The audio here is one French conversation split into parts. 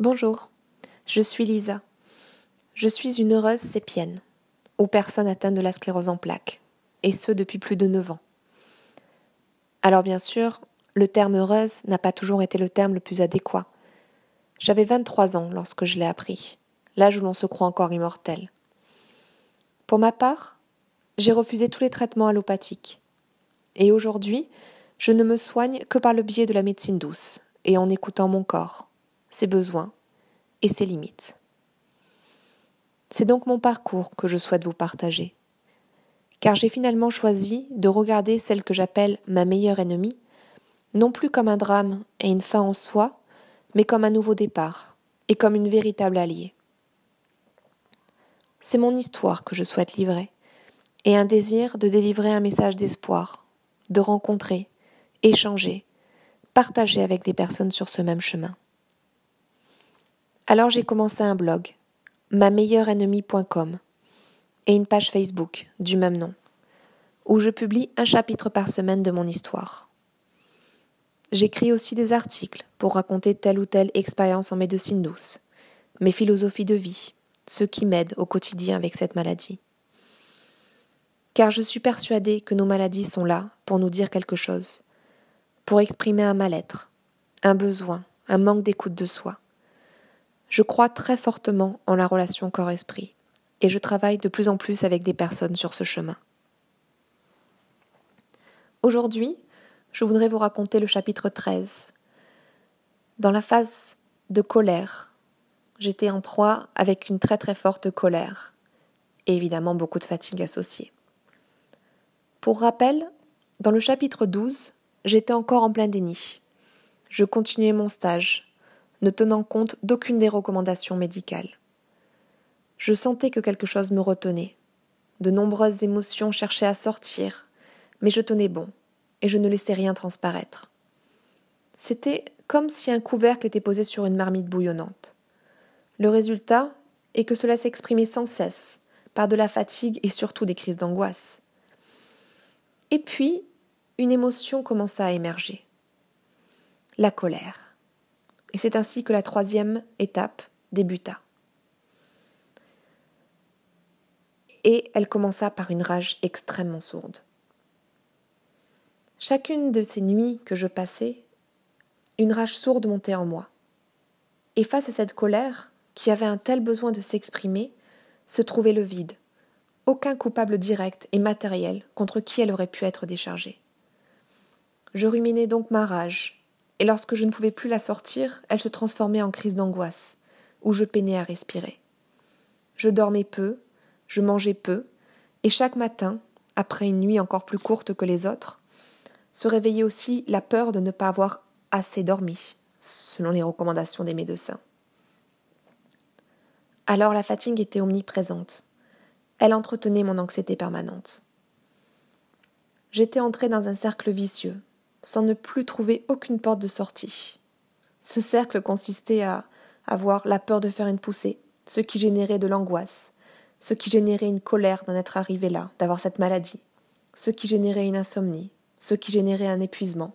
Bonjour, je suis Lisa. Je suis une heureuse sépienne, aux personnes atteintes de la sclérose en plaques, et ce depuis plus de neuf ans. Alors bien sûr, le terme heureuse n'a pas toujours été le terme le plus adéquat. J'avais 23 ans lorsque je l'ai appris, l'âge où l'on se croit encore immortel. Pour ma part, j'ai refusé tous les traitements allopathiques. Et aujourd'hui, je ne me soigne que par le biais de la médecine douce et en écoutant mon corps, ses besoins et ses limites. C'est donc mon parcours que je souhaite vous partager. Car j'ai finalement choisi de regarder celle que j'appelle ma meilleure ennemie, non plus comme un drame et une fin en soi, mais comme un nouveau départ et comme une véritable alliée. C'est mon histoire que je souhaite livrer, et un désir de délivrer un message d'espoir, de rencontrer, échanger, partager avec des personnes sur ce même chemin. Alors j'ai commencé un blog, ma meilleure ennemie.com, et une page Facebook du même nom, où je publie un chapitre par semaine de mon histoire. J'écris aussi des articles pour raconter telle ou telle expérience en médecine douce, mes philosophies de vie, ce qui m'aide au quotidien avec cette maladie. Car je suis persuadée que nos maladies sont là pour nous dire quelque chose, pour exprimer un mal-être, un besoin, un manque d'écoute de soi. Je crois très fortement en la relation corps-esprit, et je travaille de plus en plus avec des personnes sur ce chemin. Aujourd'hui, je voudrais vous raconter le chapitre 13. Dans la phase de colère, j'étais en proie avec une très très forte colère et évidemment beaucoup de fatigue associée. Pour rappel, dans le chapitre 12, j'étais encore en plein déni. Je continuais mon stage, ne tenant compte d'aucune des recommandations médicales. Je sentais que quelque chose me retenait. De nombreuses émotions cherchaient à sortir, mais je tenais bon, et je ne laissais rien transparaître. C'était comme si un couvercle était posé sur une marmite bouillonnante. Le résultat est que cela s'exprimait sans cesse, par de la fatigue et surtout des crises d'angoisse. Et puis, une émotion commença à émerger. La colère. Et c'est ainsi que la troisième étape débuta. Et elle commença par une rage extrêmement sourde. Chacune de ces nuits que je passais, une rage sourde montait en moi. Et face à cette colère, qui avait un tel besoin de s'exprimer, se trouvait le vide. Aucun coupable direct et matériel contre qui elle aurait pu être déchargée. Je ruminais donc ma rage, et lorsque je ne pouvais plus la sortir, elle se transformait en crise d'angoisse, où je peinais à respirer. Je dormais peu, je mangeais peu, et chaque matin, après une nuit encore plus courte que les autres, se réveillait aussi la peur de ne pas avoir assez dormi, selon les recommandations des médecins. Alors la fatigue était omniprésente. Elle entretenait mon anxiété permanente. J'étais entré dans un cercle vicieux, sans ne plus trouver aucune porte de sortie. Ce cercle consistait à avoir la peur de faire une poussée, ce qui générait de l'angoisse, ce qui générait une colère d'en être arrivé là, d'avoir cette maladie, ce qui générait une insomnie, ce qui générait un épuisement.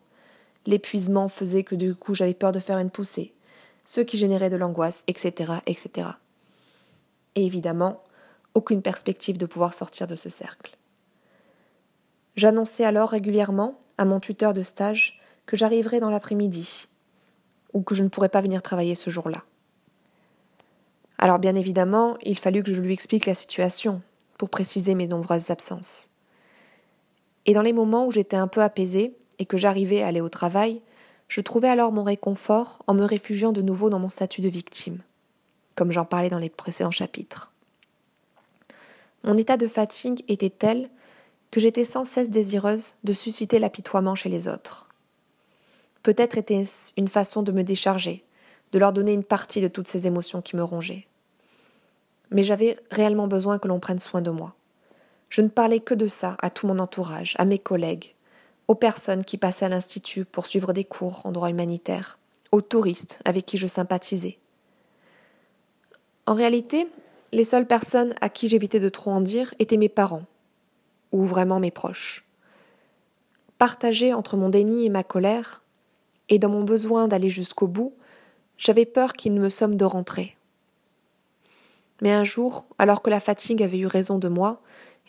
L'épuisement faisait que du coup j'avais peur de faire une poussée, ce qui générait de l'angoisse, etc., etc et évidemment aucune perspective de pouvoir sortir de ce cercle. J'annonçais alors régulièrement à mon tuteur de stage que j'arriverais dans l'après-midi ou que je ne pourrais pas venir travailler ce jour-là. Alors bien évidemment, il fallut que je lui explique la situation pour préciser mes nombreuses absences. Et dans les moments où j'étais un peu apaisée et que j'arrivais à aller au travail, je trouvais alors mon réconfort en me réfugiant de nouveau dans mon statut de victime comme j'en parlais dans les précédents chapitres. Mon état de fatigue était tel que j'étais sans cesse désireuse de susciter l'apitoiement chez les autres. Peut-être était-ce une façon de me décharger, de leur donner une partie de toutes ces émotions qui me rongeaient. Mais j'avais réellement besoin que l'on prenne soin de moi. Je ne parlais que de ça à tout mon entourage, à mes collègues, aux personnes qui passaient à l'Institut pour suivre des cours en droit humanitaire, aux touristes avec qui je sympathisais. En réalité, les seules personnes à qui j'évitais de trop en dire étaient mes parents, ou vraiment mes proches. Partagé entre mon déni et ma colère, et dans mon besoin d'aller jusqu'au bout, J'avais peur qu'il ne me somme de rentrer. Mais un jour, alors que la fatigue avait eu raison de moi,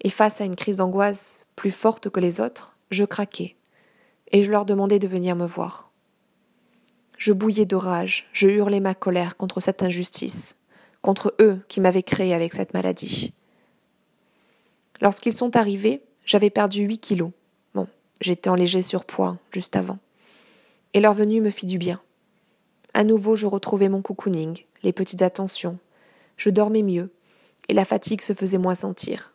et face à une crise d'angoisse plus forte que les autres, je craquai, et je leur demandai de venir me voir. Je bouillais de rage, je hurlais ma colère contre cette injustice, contre eux qui m'avaient créé avec cette maladie. Lorsqu'ils sont arrivés, j'avais perdu huit kilos. Bon, j'étais en léger surpoids juste avant. Et leur venue me fit du bien. À nouveau, je retrouvais mon cocooning, les petites attentions. Je dormais mieux, et la fatigue se faisait moins sentir.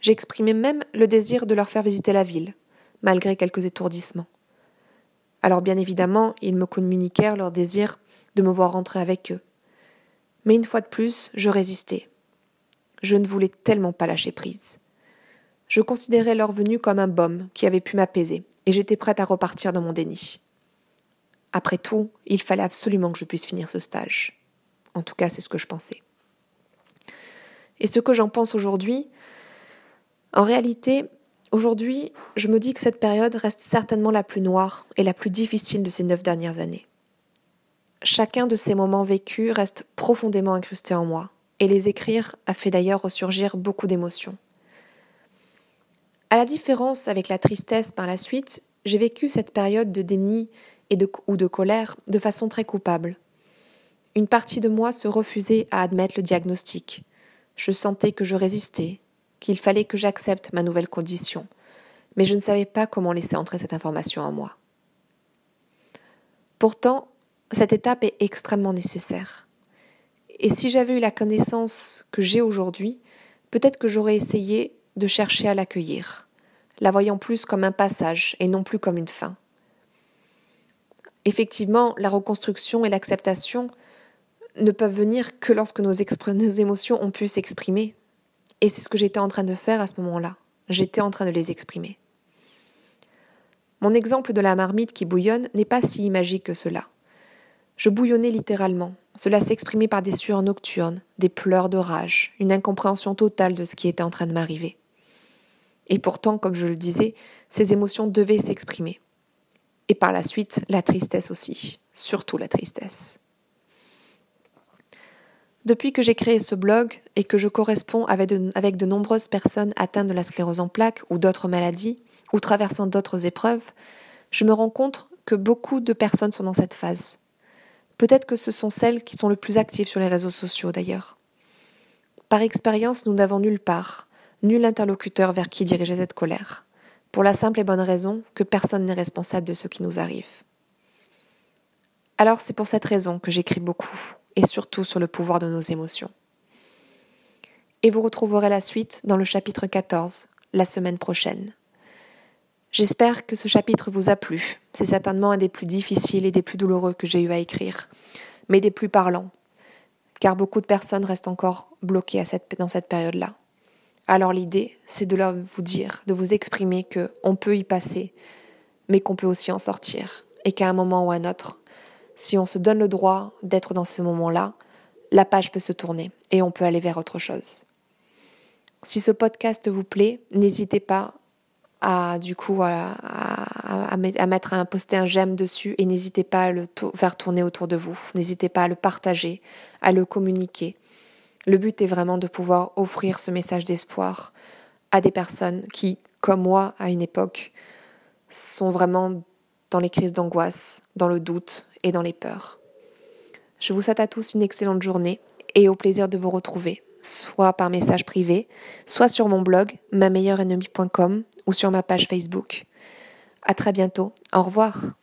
J'exprimais même le désir de leur faire visiter la ville, malgré quelques étourdissements. Alors bien évidemment, ils me communiquèrent leur désir de me voir rentrer avec eux. Mais une fois de plus, je résistais. Je ne voulais tellement pas lâcher prise. Je considérais leur venue comme un baume qui avait pu m'apaiser, et j'étais prête à repartir dans mon déni. Après tout, il fallait absolument que je puisse finir ce stage. En tout cas, c'est ce que je pensais. Et ce que j'en pense aujourd'hui, en réalité, aujourd'hui, je me dis que cette période reste certainement la plus noire et la plus difficile de ces neuf dernières années. Chacun de ces moments vécus reste profondément incrusté en moi, et les écrire a fait d'ailleurs ressurgir beaucoup d'émotions. À la différence avec la tristesse par la suite, j'ai vécu cette période de déni ou de colère de façon très coupable. Une partie de moi se refusait à admettre le diagnostic. Je sentais que je résistais, qu'il fallait que j'accepte ma nouvelle condition, mais je ne savais pas comment laisser entrer cette information en moi. Pourtant, cette étape est extrêmement nécessaire. Et si j'avais eu la connaissance que j'ai aujourd'hui, peut-être que j'aurais essayé de chercher à l'accueillir, la voyant plus comme un passage et non plus comme une fin. Effectivement, la reconstruction et l'acceptation ne peuvent venir que lorsque nos, émotions ont pu s'exprimer. Et c'est ce que j'étais en train de faire à ce moment-là. J'étais en train de les exprimer. Mon exemple de la marmite qui bouillonne n'est pas si magique que cela. Je bouillonnais littéralement. Cela s'exprimait par des sueurs nocturnes, des pleurs de rage, une incompréhension totale de ce qui était en train de m'arriver. Et pourtant, comme je le disais, ces émotions devaient s'exprimer. Et par la suite, la tristesse aussi, surtout la tristesse. Depuis que j'ai créé ce blog et que je corresponds avec de, avec de nombreuses personnes atteintes de la sclérose en plaques ou d'autres maladies, ou traversant d'autres épreuves, je me rends compte que beaucoup de personnes sont dans cette phase. Peut-être que ce sont celles qui sont le plus actives sur les réseaux sociaux d'ailleurs. Par expérience, nous n'avons nulle part, nul interlocuteur vers qui diriger cette colère, pour la simple et bonne raison que personne n'est responsable de ce qui nous arrive. Alors c'est pour cette raison que j'écris beaucoup, et surtout sur le pouvoir de nos émotions. Et vous retrouverez la suite dans le chapitre 14, la semaine prochaine. J'espère que ce chapitre vous a plu. C'est certainement un des plus difficiles et des plus douloureux que j'ai eu à écrire, mais des plus parlants, car beaucoup de personnes restent encore bloquées dans cette période-là. Alors l'idée, c'est de leur vous dire, de vous exprimer que on peut y passer, mais qu'on peut aussi en sortir, et qu'à un moment ou à un autre, si on se donne le droit d'être dans ce moment-là, la page peut se tourner et on peut aller vers autre chose. Si ce podcast vous plaît, n'hésitez pas à du coup à, mettre à poster un j'aime dessus et n'hésitez pas à le faire tourner autour de vous. N'hésitez pas à le partager, à le communiquer. Le but est vraiment de pouvoir offrir ce message d'espoir à des personnes qui, comme moi à une époque, sont vraiment dans les crises d'angoisse, dans le doute et dans les peurs. Je vous souhaite à tous une excellente journée et au plaisir de vous retrouver, soit par message privé, soit sur mon blog ma ou sur ma page Facebook. À très bientôt. Au revoir.